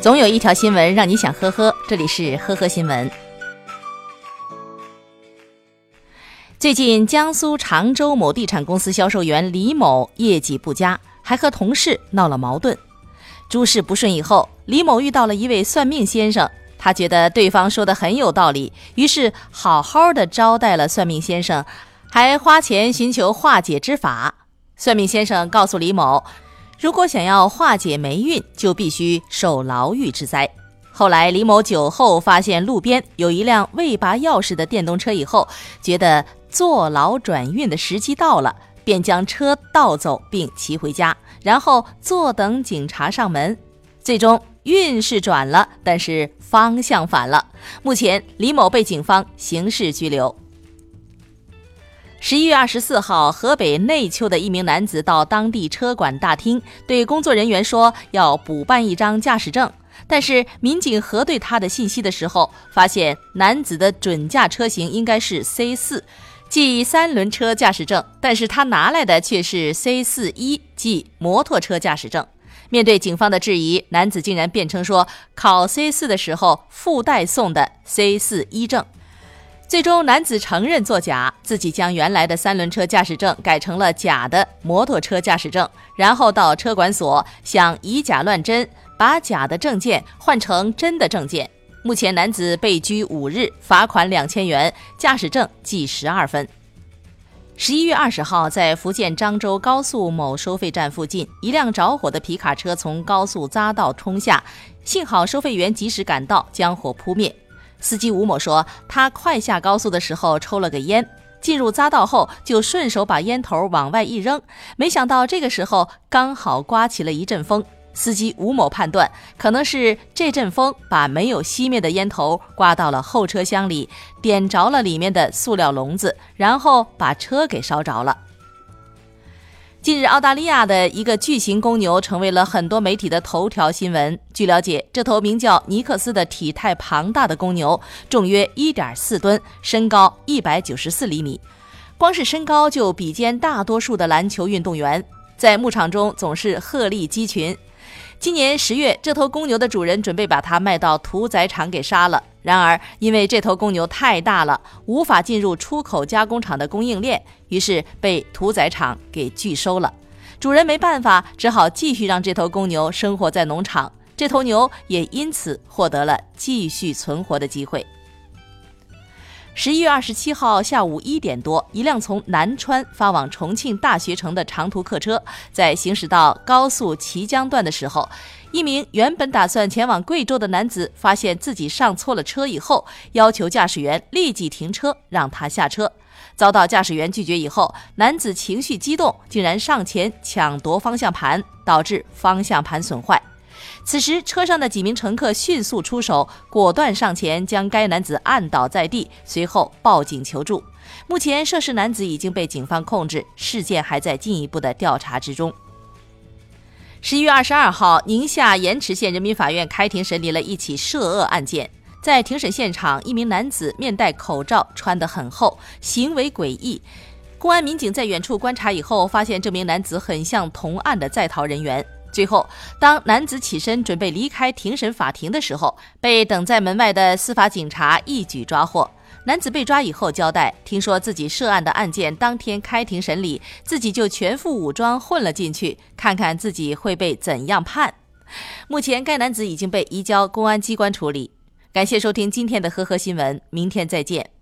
总有一条新闻让你想呵呵，这里是呵呵新闻。最近，江苏常州某地产公司销售员李某业绩不佳，还和同事闹了矛盾。诸事不顺以后，李某遇到了一位算命先生，他觉得对方说的很有道理，于是好好的招待了算命先生，还花钱寻求化解之法。算命先生告诉李某。如果想要化解霉运，就必须受牢狱之灾。后来，李某酒后发现路边有一辆未拔钥匙的电动车，以后觉得坐牢转运的时机到了，便将车盗走并骑回家，然后坐等警察上门。最终运是转了，但是方向反了。目前，李某被警方刑事拘留。十一月二十四号，河北内丘的一名男子到当地车管大厅，对工作人员说要补办一张驾驶证。但是民警核对他的信息的时候，发现男子的准驾车型应该是 C 四，即三轮车驾驶证，但是他拿来的却是 C 四一，即摩托车驾驶证。面对警方的质疑，男子竟然辩称说考 C 四的时候附带送的 C 四一证。最终，男子承认作假，自己将原来的三轮车驾驶证改成了假的摩托车驾驶证，然后到车管所想以假乱真，把假的证件换成真的证件。目前，男子被拘五日，罚款两千元，驾驶证记十二分。十一月二十号，在福建漳州高速某收费站附近，一辆着火的皮卡车从高速匝道冲下，幸好收费员及时赶到，将火扑灭。司机吴某说，他快下高速的时候抽了个烟，进入匝道后就顺手把烟头往外一扔，没想到这个时候刚好刮起了一阵风。司机吴某判断，可能是这阵风把没有熄灭的烟头刮到了后车厢里，点着了里面的塑料笼子，然后把车给烧着了。近日，澳大利亚的一个巨型公牛成为了很多媒体的头条新闻。据了解，这头名叫尼克斯的体态庞大的公牛，重约1.4吨，身高194厘米。光是身高就比肩大多数的篮球运动员，在牧场中总是鹤立鸡群。今年十月，这头公牛的主人准备把它卖到屠宰场给杀了。然而，因为这头公牛太大了，无法进入出口加工厂的供应链，于是被屠宰场给拒收了。主人没办法，只好继续让这头公牛生活在农场。这头牛也因此获得了继续存活的机会。十一月二十七号下午一点多，一辆从南川发往重庆大学城的长途客车，在行驶到高速綦江段的时候，一名原本打算前往贵州的男子发现自己上错了车以后，要求驾驶员立即停车，让他下车。遭到驾驶员拒绝以后，男子情绪激动，竟然上前抢夺方向盘，导致方向盘损坏。此时，车上的几名乘客迅速出手，果断上前将该男子按倒在地，随后报警求助。目前，涉事男子已经被警方控制，事件还在进一步的调查之中。十一月二十二号，宁夏盐池县人民法院开庭审理了一起涉恶案件。在庭审现场，一名男子面戴口罩，穿得很厚，行为诡异。公安民警在远处观察以后，发现这名男子很像同案的在逃人员。最后，当男子起身准备离开庭审法庭的时候，被等在门外的司法警察一举抓获。男子被抓以后交代，听说自己涉案的案件当天开庭审理，自己就全副武装混了进去，看看自己会被怎样判。目前，该男子已经被移交公安机关处理。感谢收听今天的呵呵新闻，明天再见。